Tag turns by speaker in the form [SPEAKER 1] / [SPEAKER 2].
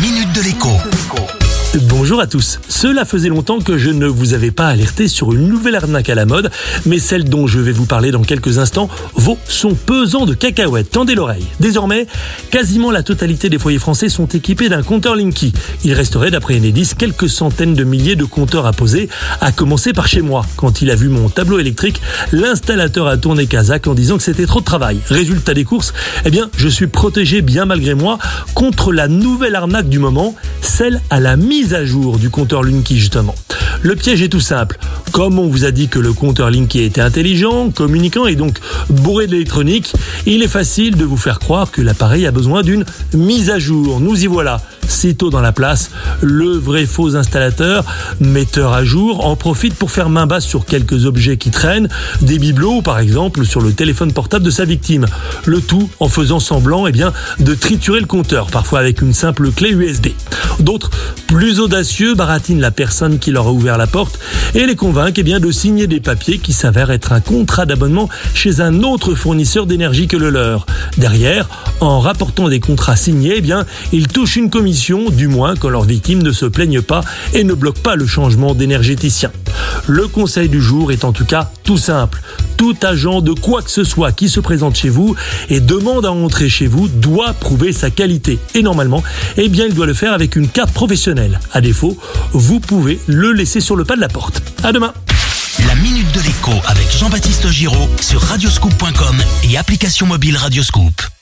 [SPEAKER 1] minute de l'écho.
[SPEAKER 2] Bonjour à tous. Cela faisait longtemps que je ne vous avais pas alerté sur une nouvelle arnaque à la mode, mais celle dont je vais vous parler dans quelques instants vaut son pesant de cacahuètes. Tendez l'oreille. Désormais, quasiment la totalité des foyers français sont équipés d'un compteur Linky. Il resterait, d'après Enedis, quelques centaines de milliers de compteurs à poser, à commencer par chez moi. Quand il a vu mon tableau électrique, l'installateur a tourné Kazakh en disant que c'était trop de travail. Résultat des courses, eh bien, je suis protégé bien malgré moi contre la nouvelle arnaque du moment, celle à la mise à jour du compteur Linky justement. Le piège est tout simple. Comme on vous a dit que le compteur Linky était intelligent, communicant et donc bourré d'électronique, il est facile de vous faire croire que l'appareil a besoin d'une mise à jour. Nous y voilà. Sitôt dans la place, le vrai faux installateur, metteur à jour, en profite pour faire main basse sur quelques objets qui traînent, des bibelots par exemple sur le téléphone portable de sa victime. Le tout en faisant semblant eh bien, de triturer le compteur, parfois avec une simple clé USB. D'autres, plus audacieux, baratinent la personne qui leur a ouvert la porte et les convainquent eh bien, de signer des papiers qui s'avèrent être un contrat d'abonnement chez un autre fournisseur d'énergie que le leur. Derrière, en rapportant des contrats signés, eh bien, ils touchent une commission, du moins quand leurs victimes ne se plaignent pas et ne bloquent pas le changement d'énergéticien. Le conseil du jour est en tout cas tout simple tout agent de quoi que ce soit qui se présente chez vous et demande à entrer chez vous doit prouver sa qualité. Et normalement, eh bien, il doit le faire avec une carte professionnelle. À défaut, vous pouvez le laisser sur le pas de la porte. À demain.
[SPEAKER 1] La minute de l'écho avec Jean-Baptiste Giraud sur radioscoop.com et application mobile Radioscoop.